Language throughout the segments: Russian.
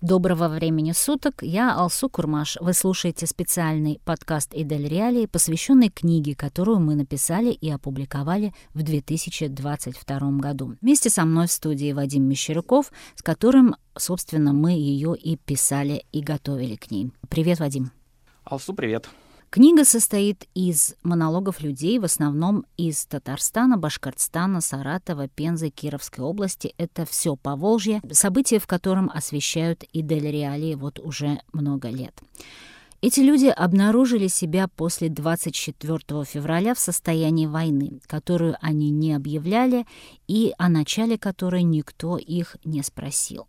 Доброго времени суток, я Алсу Курмаш. Вы слушаете специальный подкаст «Идель Реалии», посвященный книге, которую мы написали и опубликовали в 2022 году. Вместе со мной в студии Вадим Мещеряков, с которым, собственно, мы ее и писали, и готовили к ней. Привет, Вадим. Алсу, привет. Книга состоит из монологов людей, в основном из Татарстана, Башкортостана, Саратова, Пензы, Кировской области. Это все по Волжье, события в котором освещают и Реалии вот уже много лет. Эти люди обнаружили себя после 24 февраля в состоянии войны, которую они не объявляли и о начале которой никто их не спросил.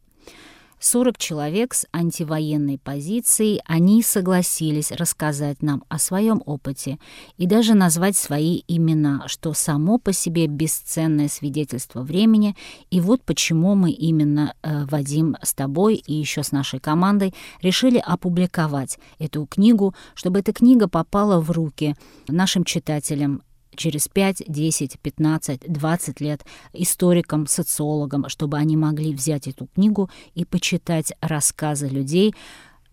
40 человек с антивоенной позицией, они согласились рассказать нам о своем опыте и даже назвать свои имена, что само по себе бесценное свидетельство времени. И вот почему мы именно, э, Вадим, с тобой и еще с нашей командой решили опубликовать эту книгу, чтобы эта книга попала в руки нашим читателям, через 5, 10, 15, 20 лет историкам, социологам, чтобы они могли взять эту книгу и почитать рассказы людей,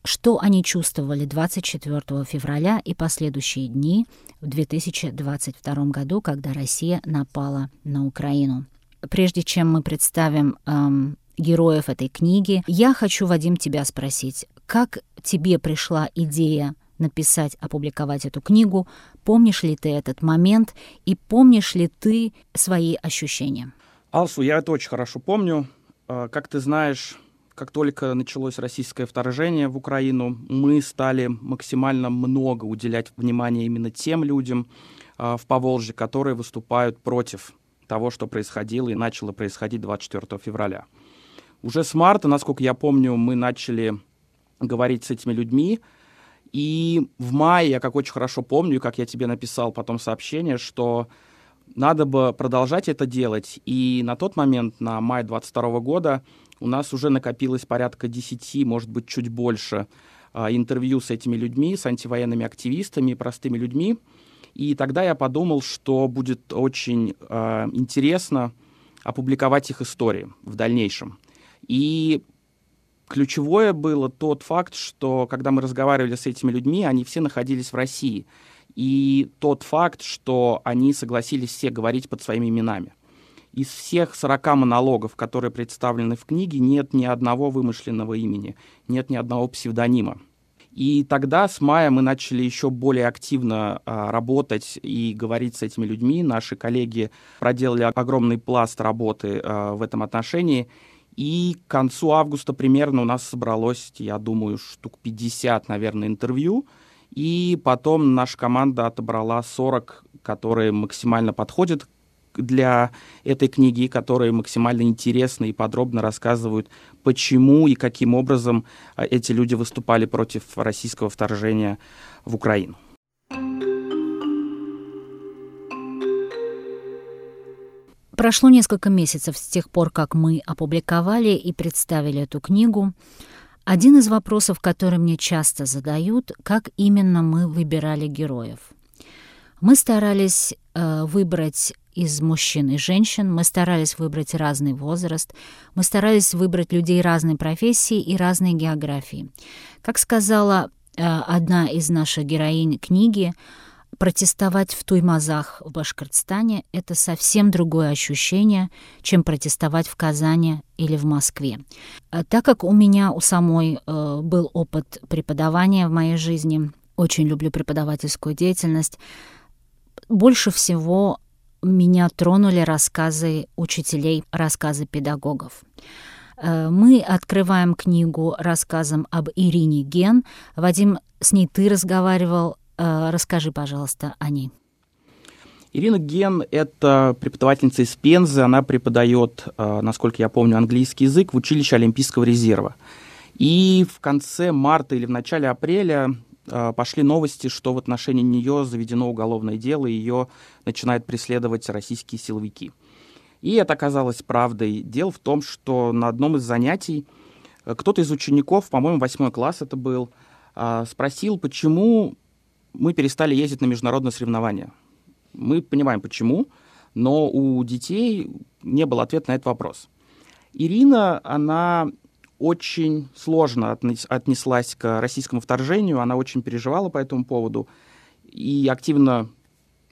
что они чувствовали 24 февраля и последующие дни в 2022 году, когда Россия напала на Украину. Прежде чем мы представим эм, героев этой книги, я хочу, Вадим, тебя спросить, как тебе пришла идея написать, опубликовать эту книгу. Помнишь ли ты этот момент и помнишь ли ты свои ощущения? Алсу, я это очень хорошо помню. А, как ты знаешь, как только началось российское вторжение в Украину, мы стали максимально много уделять внимания именно тем людям а, в Поволжье, которые выступают против того, что происходило и начало происходить 24 февраля. Уже с марта, насколько я помню, мы начали говорить с этими людьми, и в мае, я как очень хорошо помню, как я тебе написал потом сообщение, что надо бы продолжать это делать. И на тот момент, на май 22 года, у нас уже накопилось порядка 10, может быть, чуть больше а, интервью с этими людьми, с антивоенными активистами, простыми людьми. И тогда я подумал, что будет очень э, интересно опубликовать их истории в дальнейшем. И ключевое было тот факт, что когда мы разговаривали с этими людьми, они все находились в России. И тот факт, что они согласились все говорить под своими именами. Из всех 40 монологов, которые представлены в книге, нет ни одного вымышленного имени, нет ни одного псевдонима. И тогда с мая мы начали еще более активно а, работать и говорить с этими людьми. Наши коллеги проделали огромный пласт работы а, в этом отношении. И к концу августа примерно у нас собралось, я думаю, штук 50, наверное, интервью. И потом наша команда отобрала 40, которые максимально подходят для этой книги, которые максимально интересно и подробно рассказывают, почему и каким образом а, эти люди выступали против российского вторжения в Украину. Прошло несколько месяцев с тех пор, как мы опубликовали и представили эту книгу. Один из вопросов, который мне часто задают, как именно мы выбирали героев. Мы старались э, выбрать из мужчин и женщин, мы старались выбрать разный возраст, мы старались выбрать людей разной профессии и разной географии. Как сказала э, одна из наших героинь книги, протестовать в Туймазах в Башкортостане — это совсем другое ощущение, чем протестовать в Казани или в Москве. А так как у меня у самой э, был опыт преподавания в моей жизни, очень люблю преподавательскую деятельность, больше всего меня тронули рассказы учителей, рассказы педагогов. Э, мы открываем книгу рассказом об Ирине Ген. Вадим, с ней ты разговаривал, расскажи, пожалуйста, о ней. Ирина Ген — это преподавательница из Пензы. Она преподает, э, насколько я помню, английский язык в училище Олимпийского резерва. И в конце марта или в начале апреля э, пошли новости, что в отношении нее заведено уголовное дело, и ее начинают преследовать российские силовики. И это оказалось правдой. Дело в том, что на одном из занятий кто-то из учеников, по-моему, восьмой класс это был, спросил, почему мы перестали ездить на международные соревнования. Мы понимаем, почему, но у детей не было ответа на этот вопрос. Ирина, она очень сложно отнеслась к российскому вторжению, она очень переживала по этому поводу и активно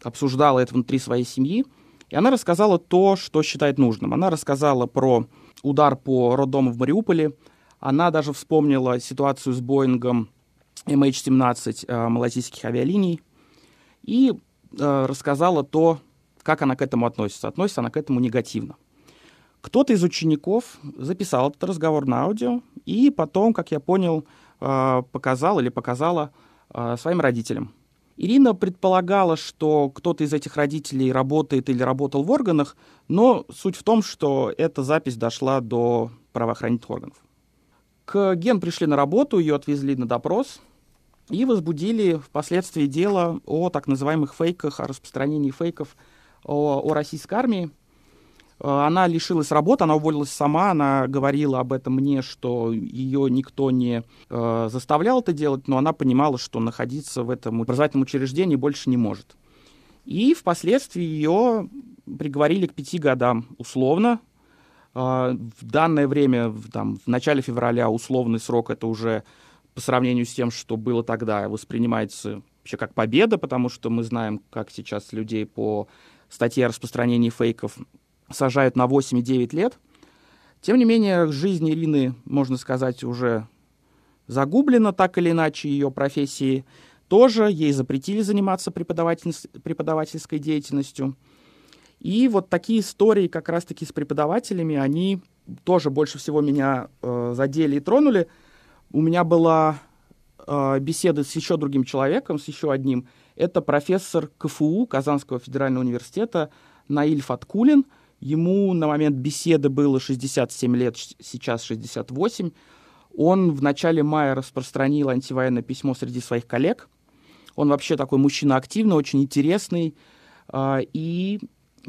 обсуждала это внутри своей семьи. И она рассказала то, что считает нужным. Она рассказала про удар по роддому в Мариуполе. Она даже вспомнила ситуацию с Боингом MH17 э, малазийских авиалиний. И э, рассказала то, как она к этому относится. Относится она к этому негативно. Кто-то из учеников записал этот разговор на аудио и потом, как я понял, э, показал или показала своим родителям. Ирина предполагала, что кто-то из этих родителей работает или работал в органах, но суть в том, что эта запись дошла до правоохранительных органов. К Ген пришли на работу, ее отвезли на допрос и возбудили впоследствии дело о так называемых фейках, о распространении фейков о, о российской армии. Э, она лишилась работы, она уволилась сама, она говорила об этом мне, что ее никто не э, заставлял это делать, но она понимала, что находиться в этом образовательном учреждении больше не может. И впоследствии ее приговорили к пяти годам условно. Э, в данное время, там, в начале февраля, условный срок это уже по сравнению с тем, что было тогда, воспринимается вообще как победа, потому что мы знаем, как сейчас людей по статье о распространении фейков сажают на 8 и 9 лет. Тем не менее, жизнь Ирины, можно сказать, уже загублена так или иначе ее профессии. Тоже ей запретили заниматься преподавательской деятельностью. И вот такие истории как раз-таки с преподавателями, они тоже больше всего меня э, задели и тронули. У меня была э, беседа с еще другим человеком, с еще одним. Это профессор КФУ, Казанского федерального университета, Наиль Фаткулин – Ему на момент беседы было 67 лет, сейчас 68. Он в начале мая распространил антивоенное письмо среди своих коллег. Он вообще такой мужчина активный, очень интересный. А, и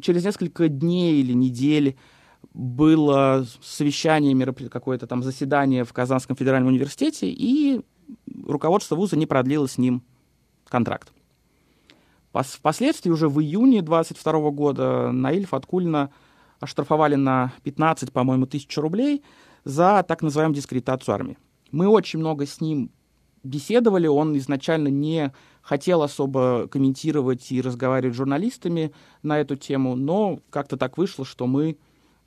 через несколько дней или недель было совещание, какое-то там заседание в Казанском федеральном университете, и руководство вуза не продлило с ним контракт. Впоследствии, уже в июне 22 года, Наиль Фаткульна оштрафовали на 15, по-моему, тысяч рублей за так называемую дискредитацию армии. Мы очень много с ним беседовали, он изначально не хотел особо комментировать и разговаривать с журналистами на эту тему, но как-то так вышло, что мы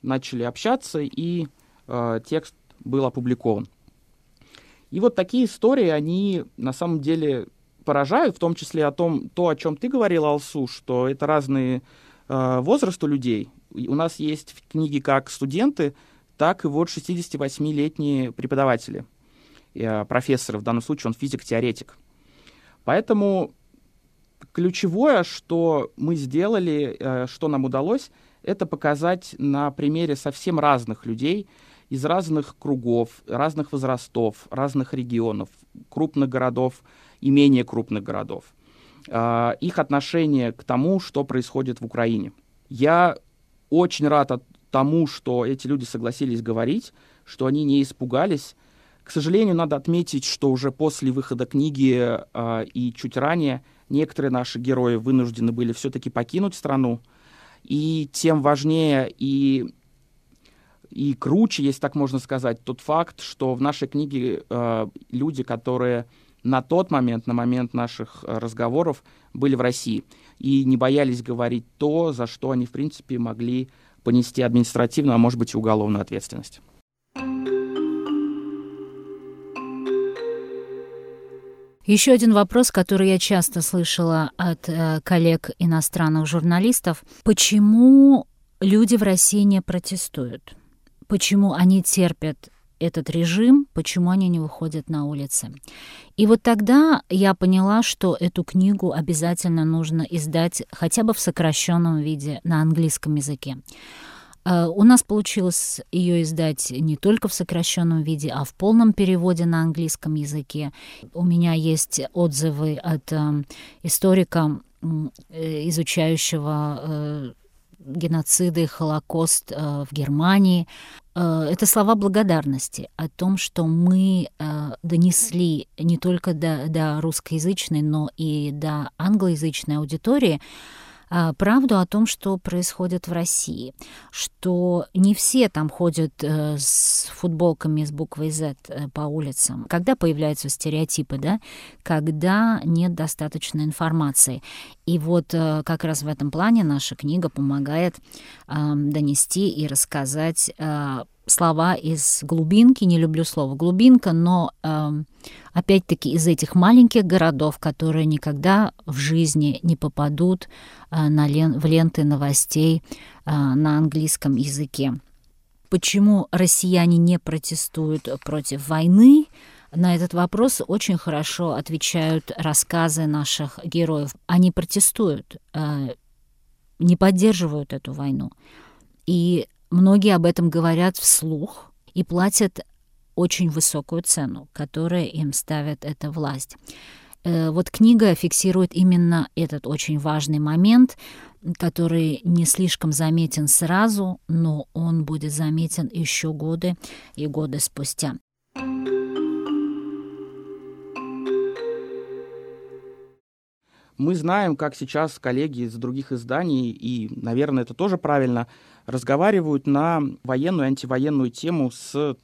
начали общаться, и э, текст был опубликован. И вот такие истории, они на самом деле поражают, в том числе о том, то, о чем ты говорил, Алсу, что это разные э, возраст у людей. У нас есть в книге как студенты, так и вот 68-летние преподаватели, э, профессоры, в данном случае он физик-теоретик. Поэтому ключевое, что мы сделали, э, что нам удалось, это показать на примере совсем разных людей из разных кругов, разных возрастов, разных регионов, крупных городов и менее крупных городов. Э, их отношение к тому, что происходит в Украине. Я очень рад тому, что эти люди согласились говорить, что они не испугались. К сожалению, надо отметить, что уже после выхода книги э, и чуть ранее некоторые наши герои вынуждены были все-таки покинуть страну. И тем важнее и, и круче, если так можно сказать, тот факт, что в нашей книге э, люди, которые на тот момент, на момент наших э, разговоров, были в России и не боялись говорить то, за что они, в принципе, могли понести административную, а может быть и уголовную ответственность. Еще один вопрос, который я часто слышала от э, коллег иностранных журналистов. Почему люди в России не протестуют? Почему они терпят этот режим, почему они не выходят на улицы. И вот тогда я поняла, что эту книгу обязательно нужно издать хотя бы в сокращенном виде на английском языке. Э, у нас получилось ее издать не только в сокращенном виде, а в полном переводе на английском языке. У меня есть отзывы от э, историка, э, изучающего геноциды, Холокост в Германии. Это слова благодарности о том, что мы донесли не только до, до русскоязычной, но и до англоязычной аудитории правду о том, что происходит в России, что не все там ходят э, с футболками с буквой Z э, по улицам. Когда появляются стереотипы, да, когда нет достаточно информации. И вот э, как раз в этом плане наша книга помогает донести и рассказать слова из глубинки, не люблю слово глубинка, но э, опять-таки из этих маленьких городов, которые никогда в жизни не попадут э, на лен, в ленты новостей э, на английском языке. Почему россияне не протестуют против войны? На этот вопрос очень хорошо отвечают рассказы наших героев. Они протестуют, э, не поддерживают эту войну. И Многие об этом говорят вслух и платят очень высокую цену, которую им ставит эта власть. Э, вот книга фиксирует именно этот очень важный момент, который не слишком заметен сразу, но он будет заметен еще годы и годы спустя. Мы знаем, как сейчас коллеги из других изданий, и, наверное, это тоже правильно, разговаривают на военную и антивоенную тему с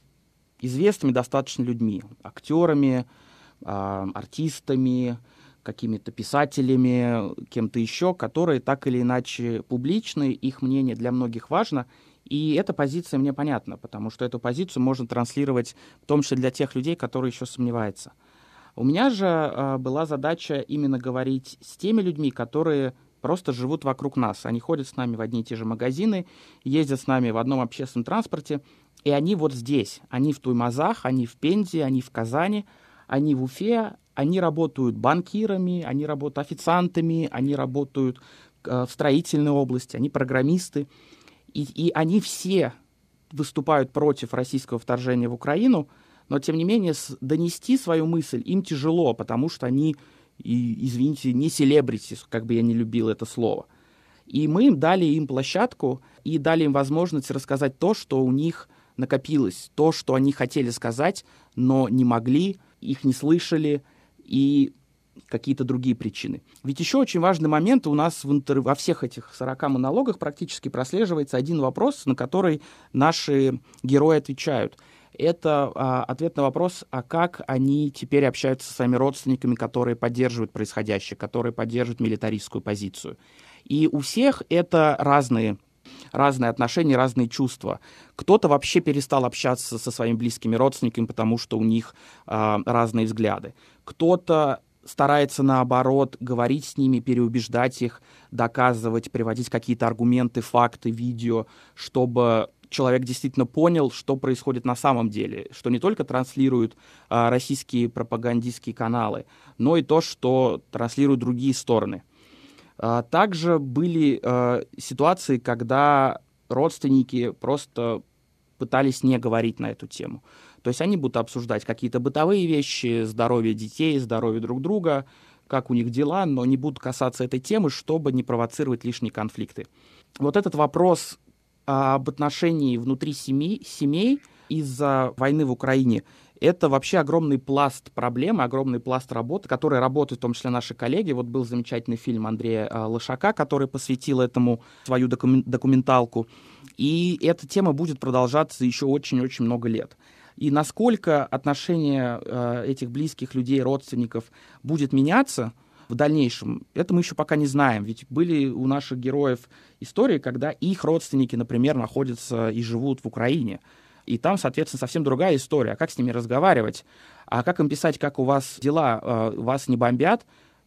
известными достаточно людьми, актерами, э, артистами, какими-то писателями, кем-то еще, которые так или иначе публичны, их мнение для многих важно, и эта позиция мне понятна, потому что эту позицию можно транслировать в том числе для тех людей, которые еще сомневаются. У меня же э, была задача именно говорить с теми людьми, которые просто живут вокруг нас. Они ходят с нами в одни и те же магазины, ездят с нами в одном общественном транспорте, и они вот здесь. Они в Туймазах, они в Пензе, они в Казани, они в Уфе, они работают банкирами, они работают официантами, они работают э, в строительной области, они программисты. И, и они все выступают против российского вторжения в Украину, но тем не менее донести свою мысль им тяжело, потому что они и, извините, не селебрити, как бы я не любил это слово. И мы им дали им площадку и дали им возможность рассказать то, что у них накопилось, то, что они хотели сказать, но не могли, их не слышали и какие-то другие причины. Ведь еще очень важный момент у нас в интер... во всех этих 40 монологах практически прослеживается один вопрос, на который наши герои отвечают – это а, ответ на вопрос, а как они теперь общаются со своими родственниками, которые поддерживают происходящее, которые поддерживают милитаристскую позицию. И у всех это разные разные отношения, разные чувства. Кто-то вообще перестал общаться со своими близкими родственниками, потому что у них э, разные взгляды. Кто-то старается наоборот говорить с ними, переубеждать их, доказывать, приводить какие-то аргументы, факты, видео, чтобы человек действительно понял, что происходит на самом деле, что не только транслируют а, российские пропагандистские каналы, но и то, что транслируют другие стороны. А, также были а, ситуации, когда родственники просто пытались не говорить на эту тему. То есть они будут обсуждать какие-то бытовые вещи, здоровье детей, здоровье друг друга, как у них дела, но не будут касаться этой темы, чтобы не провоцировать лишние конфликты. Вот этот вопрос об отношении внутри семей, семей из-за войны в Украине, это вообще огромный пласт проблем, огромный пласт работы, который работают в том числе наши коллеги. Вот был замечательный фильм Андрея а, Лошака, который посвятил этому свою документалку. И эта тема будет продолжаться еще очень-очень много лет. И насколько отношение э, этих близких людей, родственников будет меняться – в дальнейшем, это мы еще пока не знаем. Ведь были у наших героев истории, когда их родственники, например, находятся и живут в Украине. И там, соответственно, совсем другая история. А как с ними разговаривать? А как им писать, как у вас дела? А, вас не бомбят?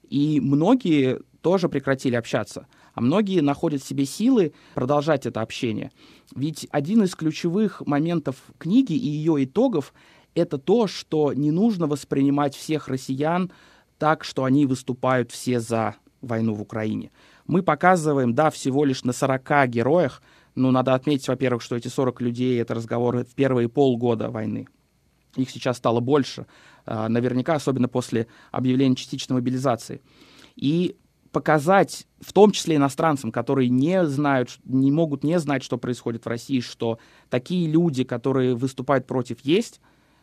И многие тоже прекратили общаться. А многие находят в себе силы продолжать это общение. Ведь один из ключевых моментов книги и ее итогов — это то, что не нужно воспринимать всех россиян так, что они выступают все за войну в Украине. Мы показываем, да, всего лишь на 40 героях, но надо отметить, во-первых, что эти 40 людей — это разговоры в первые полгода войны. Их сейчас стало больше, а, наверняка, особенно после объявления частичной мобилизации. И показать, в том числе иностранцам, которые не знают, не могут не знать, что происходит в России, что такие люди, которые выступают против, есть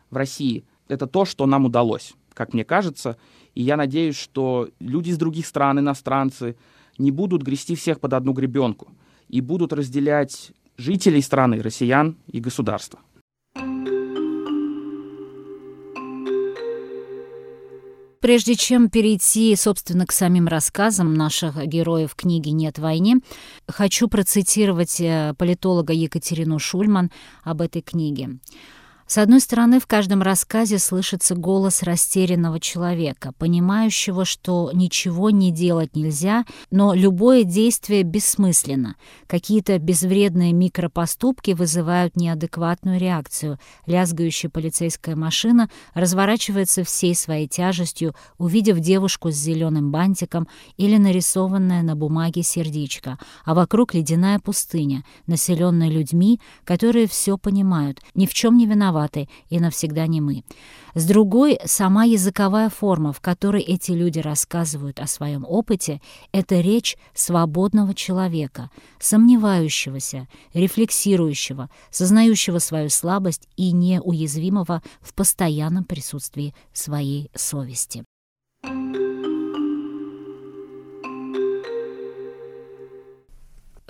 в России, это то, что нам удалось, как мне кажется. И я надеюсь, что люди из других стран, иностранцы, не будут грести всех под одну гребенку и будут разделять жителей страны, россиян и государства. Прежде чем перейти, собственно, к самим рассказам наших героев книги «Нет войне», хочу процитировать э, политолога Екатерину Шульман об этой книге. С одной стороны, в каждом рассказе слышится голос растерянного человека, понимающего, что ничего не делать нельзя, но любое действие бессмысленно. Какие-то безвредные микропоступки вызывают неадекватную реакцию. Лязгающая полицейская машина разворачивается всей своей тяжестью, увидев девушку с зеленым бантиком или нарисованное на бумаге сердечко, а вокруг ледяная пустыня, населенная людьми, которые все понимают, ни в чем не виноваты, виноваты и навсегда не мы. С другой, сама языковая форма, в которой эти люди рассказывают о своем опыте, это речь свободного человека, сомневающегося, рефлексирующего, сознающего свою слабость и неуязвимого в постоянном присутствии своей совести.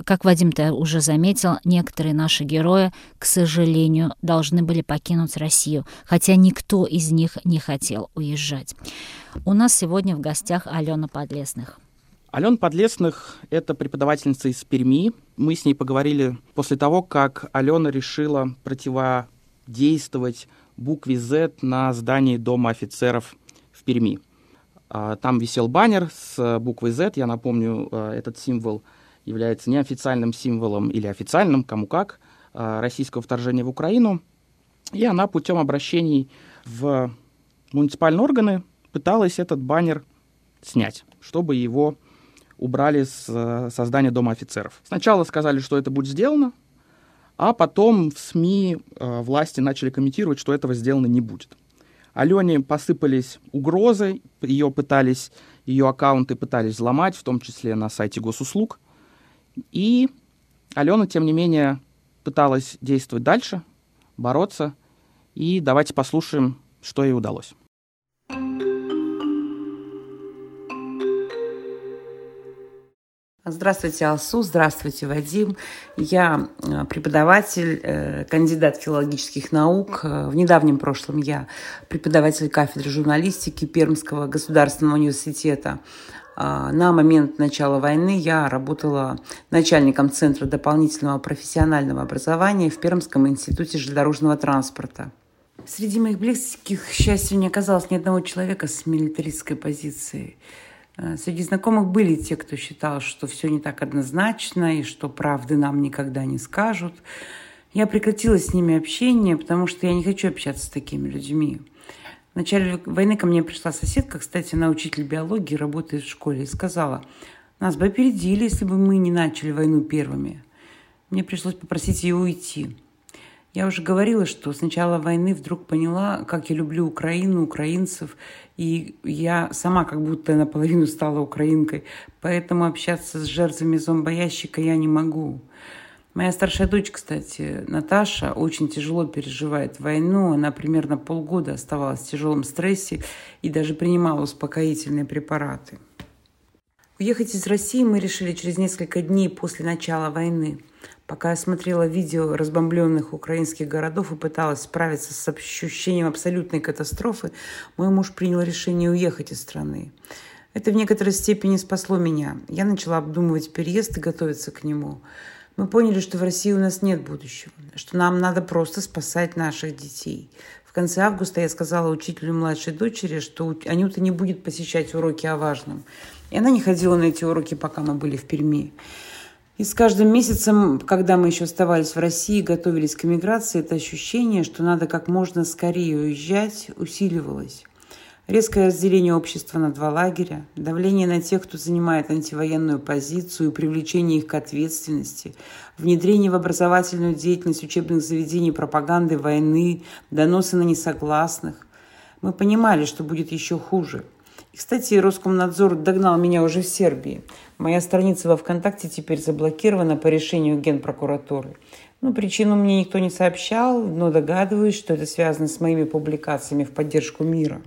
Как Вадим-то уже заметил, некоторые наши герои, к сожалению, должны были покинуть Россию, хотя никто из них не хотел уезжать. У нас сегодня в гостях Алена Подлесных. Алена Подлесных — это преподавательница из Перми. Мы с ней поговорили после того, как Алена решила противодействовать букве Z на здании Дома офицеров в Перми. А, там висел баннер с буквой Z, я напомню, а, этот символ — является неофициальным символом или официальным, кому как, а, российского вторжения в Украину. И она путем обращений в муниципальные органы пыталась этот баннер снять, чтобы его убрали с э, создания Дома офицеров. Сначала сказали, что это будет сделано, а потом в СМИ э, власти начали комментировать, что этого сделано не будет. Алене посыпались угрозы, ее пытались, ее аккаунты пытались взломать, в том числе на сайте госуслуг. И Алена, тем не менее, пыталась действовать дальше, бороться. И давайте послушаем, что ей удалось. Здравствуйте, Алсу, здравствуйте, Вадим. Я э, преподаватель, э, кандидат филологических наук. В недавнем прошлом я преподаватель кафедры журналистики Пермского государственного университета. А, на момент начала войны я работала начальником Центра дополнительного профессионального образования в Пермском институте железнодорожного транспорта. Среди моих близких, к счастью, не оказалось ни одного человека с милитаристской позицией. А, среди знакомых были те, кто считал, что все не так однозначно и что правды нам никогда не скажут. Я прекратила с ними общение, потому что я не хочу общаться с такими людьми. Начале войны ко мне пришла соседка, кстати, она учитель биологии, работает в школе, и сказала, нас бы опередили, если бы мы не начали войну первыми. Мне пришлось попросить ее уйти. Я уже говорила, что с начала войны вдруг поняла, как я люблю Украину, украинцев, и я сама как будто наполовину стала украинкой, поэтому общаться с жертвами зомбоящика я не могу. Моя старшая дочь, кстати, Наташа, очень тяжело переживает войну. Она примерно полгода оставалась в тяжелом стрессе и даже принимала успокоительные препараты. Уехать из России мы решили через несколько дней после начала войны. Пока я смотрела видео разбомбленных украинских городов и пыталась справиться с ощущением абсолютной катастрофы, мой муж принял решение уехать из страны. Это в некоторой степени спасло меня. Я начала обдумывать переезд и готовиться к нему. Мы поняли, что в России у нас нет будущего, что нам надо просто спасать наших детей. В конце августа я сказала учителю младшей дочери, что Анюта не будет посещать уроки о важном. И она не ходила на эти уроки, пока мы были в Перми. И с каждым месяцем, когда мы еще оставались в России, готовились к эмиграции, это ощущение, что надо как можно скорее уезжать, усиливалось. Резкое разделение общества на два лагеря, давление на тех, кто занимает антивоенную позицию, привлечение их к ответственности, внедрение в образовательную деятельность учебных заведений пропаганды войны, доносы на несогласных. Мы понимали, что будет еще хуже. И, кстати, Роскомнадзор догнал меня уже в Сербии. Моя страница во ВКонтакте теперь заблокирована по решению Генпрокуратуры. Ну, причину мне никто не сообщал, но догадываюсь, что это связано с моими публикациями в поддержку мира.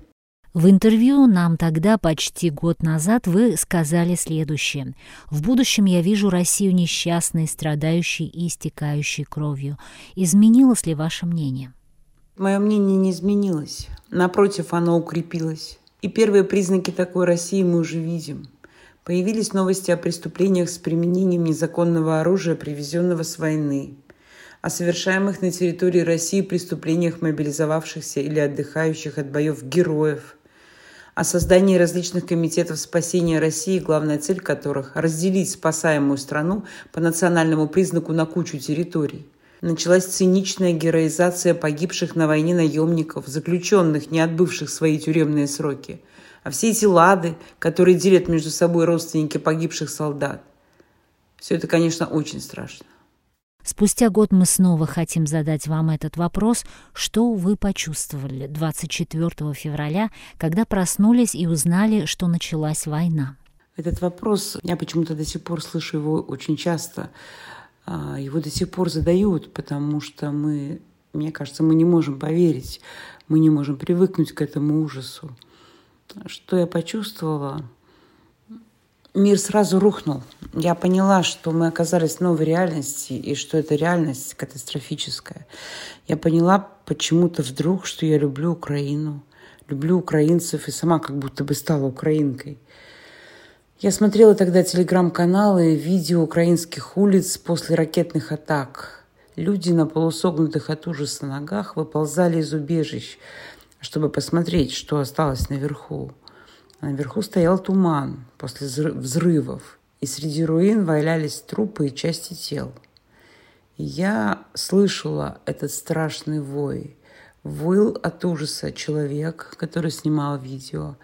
В интервью нам тогда, почти год назад, вы сказали следующее. «В будущем я вижу Россию несчастной, страдающей и истекающей кровью. Изменилось ли ваше мнение?» Мое мнение не изменилось. Напротив, оно укрепилось. И первые признаки такой России мы уже видим. Появились новости о преступлениях с применением незаконного оружия, привезенного с войны, о совершаемых на территории России преступлениях мобилизовавшихся или отдыхающих от боев героев – о создании различных комитетов спасения России, главная цель которых – разделить спасаемую страну по национальному признаку на кучу территорий. Началась циничная героизация погибших на войне наемников, заключенных, не отбывших свои тюремные сроки. А все эти лады, которые делят между собой родственники погибших солдат. Все это, конечно, очень страшно. Спустя год мы снова хотим задать вам этот вопрос. Что вы почувствовали 24 февраля, когда проснулись и узнали, что началась война? Этот вопрос, я почему-то до сих пор слышу его очень часто. А, его до сих пор задают, потому что мы, мне кажется, мы не можем поверить, мы не можем привыкнуть к этому ужасу. Что я почувствовала? Мир сразу рухнул. Я поняла, что мы оказались в новой реальности, и что эта реальность катастрофическая. Я поняла почему-то вдруг, что я люблю Украину, люблю украинцев, и сама как будто бы стала украинкой. Я смотрела тогда телеграм-каналы, видео украинских улиц после ракетных атак. Люди на полусогнутых от ужаса ногах выползали из убежищ, чтобы посмотреть, что осталось наверху. А наверху стоял туман после взрывов, и среди руин валялись трупы и части тел. Я слышала этот страшный вой. Выл от ужаса человек, который снимал видео.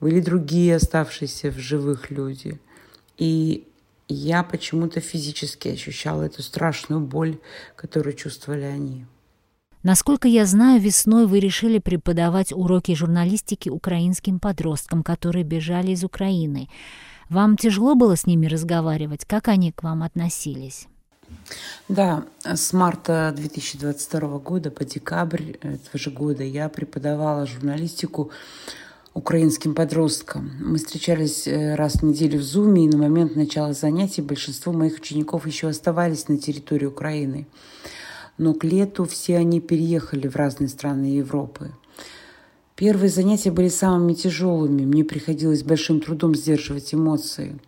Были другие оставшиеся в живых люди. И я почему-то физически ощущала эту страшную боль, которую чувствовали они. Насколько я знаю, весной вы решили преподавать уроки журналистики украинским подросткам, которые бежали из Украины. Вам тяжело было с ними разговаривать? Как они к вам относились? Да, с марта 2022 года по декабрь этого же года я преподавала журналистику украинским подросткам. Мы встречались э, раз в неделю в Зуме, и на момент начала занятий большинство моих учеников еще оставались на территории Украины но к лету все они переехали в разные страны Европы. Первые занятия были самыми тяжелыми, мне приходилось большим трудом сдерживать эмоции.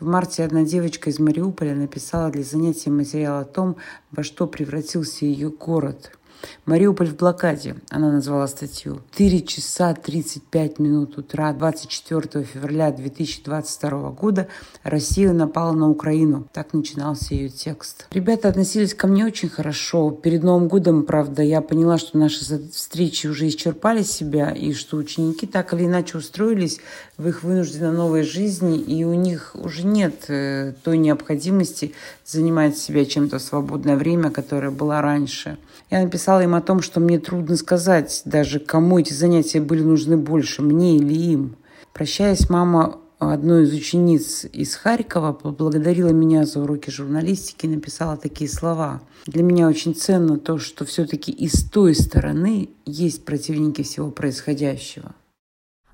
В марте одна девочка из Мариуполя написала для занятия материал о том, во что превратился ее город – Мариуполь в блокаде, она назвала статью. 4 часа 35 минут утра 24 февраля 2022 года Россия напала на Украину. Так начинался ее текст. Ребята относились ко мне очень хорошо. Перед Новым годом, правда, я поняла, что наши встречи уже исчерпали себя, и что ученики так или иначе устроились в их вынужденно новой жизни, и у них уже нет э, той необходимости занимать себя чем-то в свободное время, которое было раньше. Я написала им о том, что мне трудно сказать даже, кому эти занятия были нужны больше, мне или им. Прощаясь, мама одной из учениц из Харькова поблагодарила меня за уроки журналистики и написала такие слова. Для меня очень ценно то, что все-таки и с той стороны есть противники всего происходящего.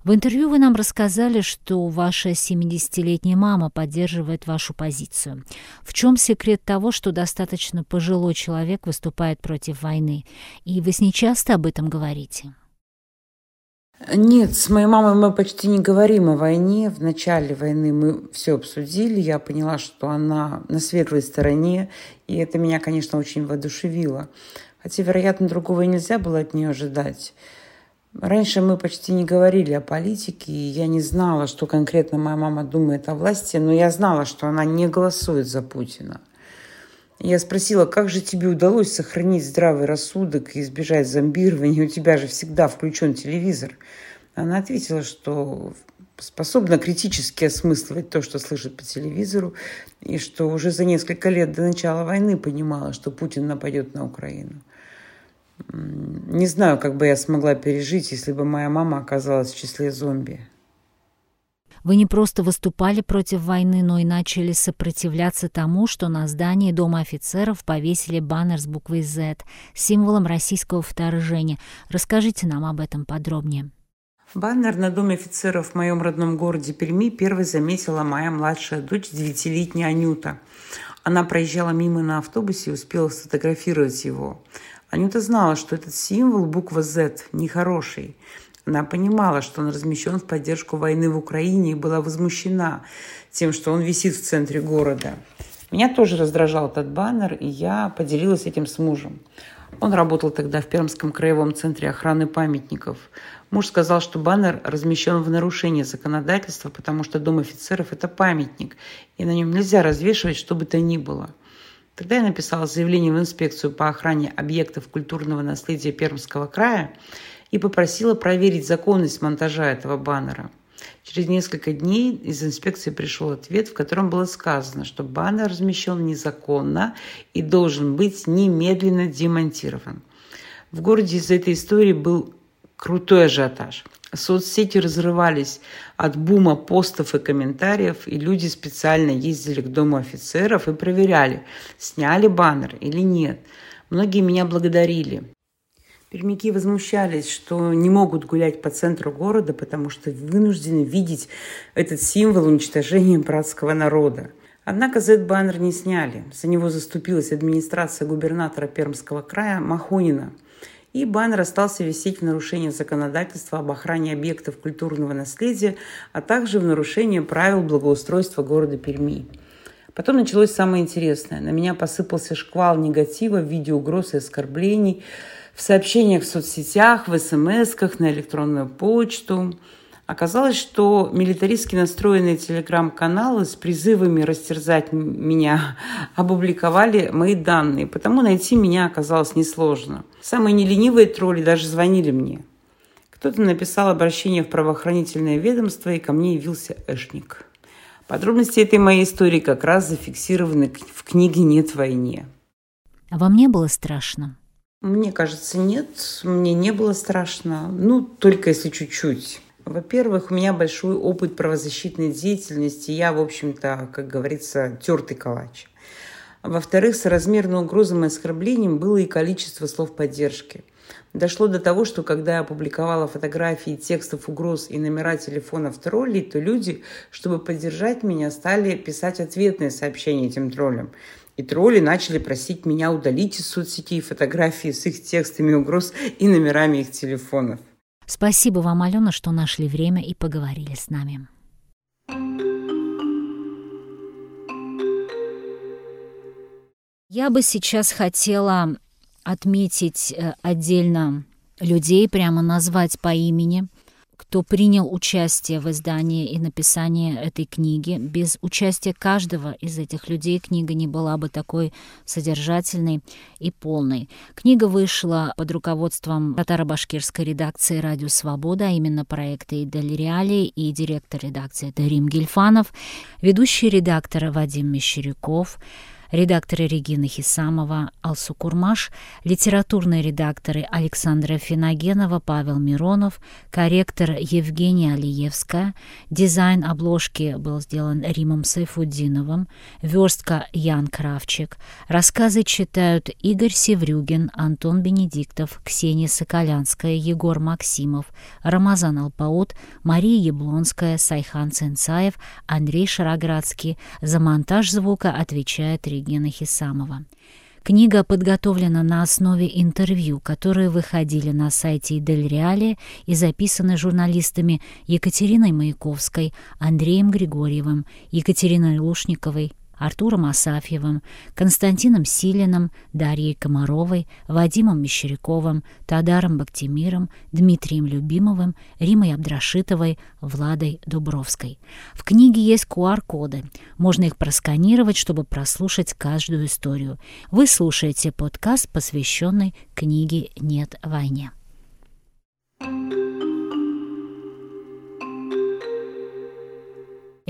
В интервью вы нам рассказали, что ваша 70-летняя мама поддерживает вашу позицию. В чем секрет того, что достаточно пожилой человек выступает против войны? И вы с ней часто об этом говорите? Нет, с моей мамой мы почти не говорим о войне. В начале войны мы все обсудили. Я поняла, что она на светлой стороне, и это меня, конечно, очень воодушевило. Хотя, вероятно, другого нельзя было от нее ожидать. Раньше мы почти не говорили о политике, и я не знала, что конкретно моя мама думает о власти, но я знала, что она не голосует за Путина. Я спросила, как же тебе удалось сохранить здравый рассудок и избежать зомбирования? У тебя же всегда включен телевизор. Она ответила, что способна критически осмысливать то, что слышит по телевизору, и что уже за несколько лет до начала войны понимала, что Путин нападет на Украину. Не знаю, как бы я смогла пережить, если бы моя мама оказалась в числе зомби. Вы не просто выступали против войны, но и начали сопротивляться тому, что на здании Дома офицеров повесили баннер с буквой «Z», символом российского вторжения. Расскажите нам об этом подробнее. Баннер на Доме офицеров в моем родном городе Перми первой заметила моя младшая дочь, девятилетняя Анюта. Она проезжала мимо на автобусе и успела сфотографировать его. Анюта знала, что этот символ, буква Z, нехороший. Она понимала, что он размещен в поддержку войны в Украине и была возмущена тем, что он висит в центре города. Меня тоже раздражал этот баннер, и я поделилась этим с мужем. Он работал тогда в Пермском краевом центре охраны памятников. Муж сказал, что баннер размещен в нарушении законодательства, потому что Дом офицеров – это памятник, и на нем нельзя развешивать что бы то ни было. Тогда я написала заявление в инспекцию по охране объектов культурного наследия Пермского края и попросила проверить законность монтажа этого баннера. Через несколько дней из инспекции пришел ответ, в котором было сказано, что баннер размещен незаконно и должен быть немедленно демонтирован. В городе из-за этой истории был крутой ажиотаж. Соцсети разрывались от бума постов и комментариев, и люди специально ездили к дому офицеров и проверяли, сняли баннер или нет. Многие меня благодарили. Пермяки возмущались, что не могут гулять по центру города, потому что вынуждены видеть этот символ уничтожения братского народа. Однако Z-баннер не сняли. За него заступилась администрация губернатора Пермского края Махонина. И баннер остался висеть в нарушении законодательства об охране объектов культурного наследия, а также в нарушении правил благоустройства города Перми. Потом началось самое интересное. На меня посыпался шквал негатива в виде угроз и оскорблений – в сообщениях в соцсетях, в смс-ках, на электронную почту. Оказалось, что милитаристски настроенные телеграм-каналы с призывами растерзать меня опубликовали мои данные, потому найти меня оказалось несложно. Самые неленивые тролли даже звонили мне. Кто-то написал обращение в правоохранительное ведомство, и ко мне явился Эшник. Подробности этой моей истории как раз зафиксированы в книге «Нет войне». А вам не было страшно? Мне кажется, нет. Мне не было страшно. Ну, только если чуть-чуть. Во-первых, у меня большой опыт правозащитной деятельности. Я, в общем-то, как говорится, тертый калач. Во-вторых, с размерной угрозами и оскорблением было и количество слов поддержки. Дошло до того, что когда я опубликовала фотографии текстов угроз и номера телефонов троллей, то люди, чтобы поддержать меня, стали писать ответные сообщения этим троллям. И тролли начали просить меня удалить из соцсетей фотографии с их текстами угроз и номерами их телефонов. Спасибо вам, Алена, что нашли время и поговорили с нами. Я бы сейчас хотела отметить э, отдельно людей, прямо назвать по имени – кто принял участие в издании и написании этой книги. Без участия каждого из этих людей книга не была бы такой содержательной и полной. Книга вышла под руководством татаро-башкирской редакции «Радио Свобода», а именно проекта «Идель Реалии» и директор редакции это Рим Гельфанов, ведущий редактор Вадим Мещеряков, редакторы Регина Хисамова, Алсу Курмаш, литературные редакторы Александра Финогенова, Павел Миронов, корректор Евгения Алиевская, дизайн обложки был сделан Римом Сайфуддиновым, верстка Ян Кравчик, рассказы читают Игорь Севрюгин, Антон Бенедиктов, Ксения Соколянская, Егор Максимов, Рамазан Алпаут, Мария Яблонская, Сайхан Ценцаев, Андрей Шароградский. За монтаж звука отвечает Регина Евгена Хисамова. Книга подготовлена на основе интервью, которые выходили на сайте Идель.Реалии и записаны журналистами Екатериной Маяковской, Андреем Григорьевым, Екатериной Лушниковой, Артуром Асафьевым, Константином Силиным, Дарьей Комаровой, Вадимом Мещеряковым, Тадаром Бактимиром, Дмитрием Любимовым, Римой Абдрашитовой, Владой Дубровской. В книге есть QR-коды. Можно их просканировать, чтобы прослушать каждую историю. Вы слушаете подкаст, посвященный книге «Нет войне».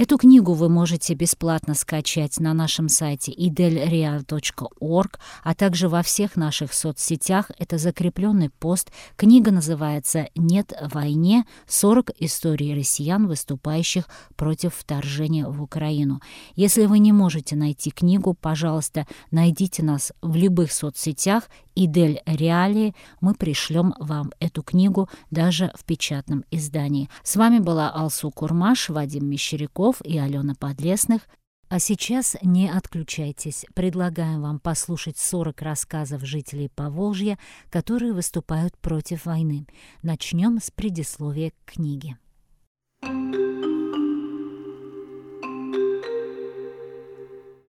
Эту книгу вы можете бесплатно скачать на нашем сайте idelreal.org, а также во всех наших соцсетях. Это закрепленный пост. Книга называется «Нет войне. 40 историй россиян, выступающих против вторжения в Украину». Если вы не можете найти книгу, пожалуйста, найдите нас в любых соцсетях Идель Реалии. Мы пришлем вам эту книгу даже в печатном издании. С вами была Алсу Курмаш, Вадим Мещеряков и Алена Подлесных. А сейчас не отключайтесь. Предлагаем вам послушать 40 рассказов жителей Поволжья, которые выступают против войны. Начнем с предисловия к книге. Thank you.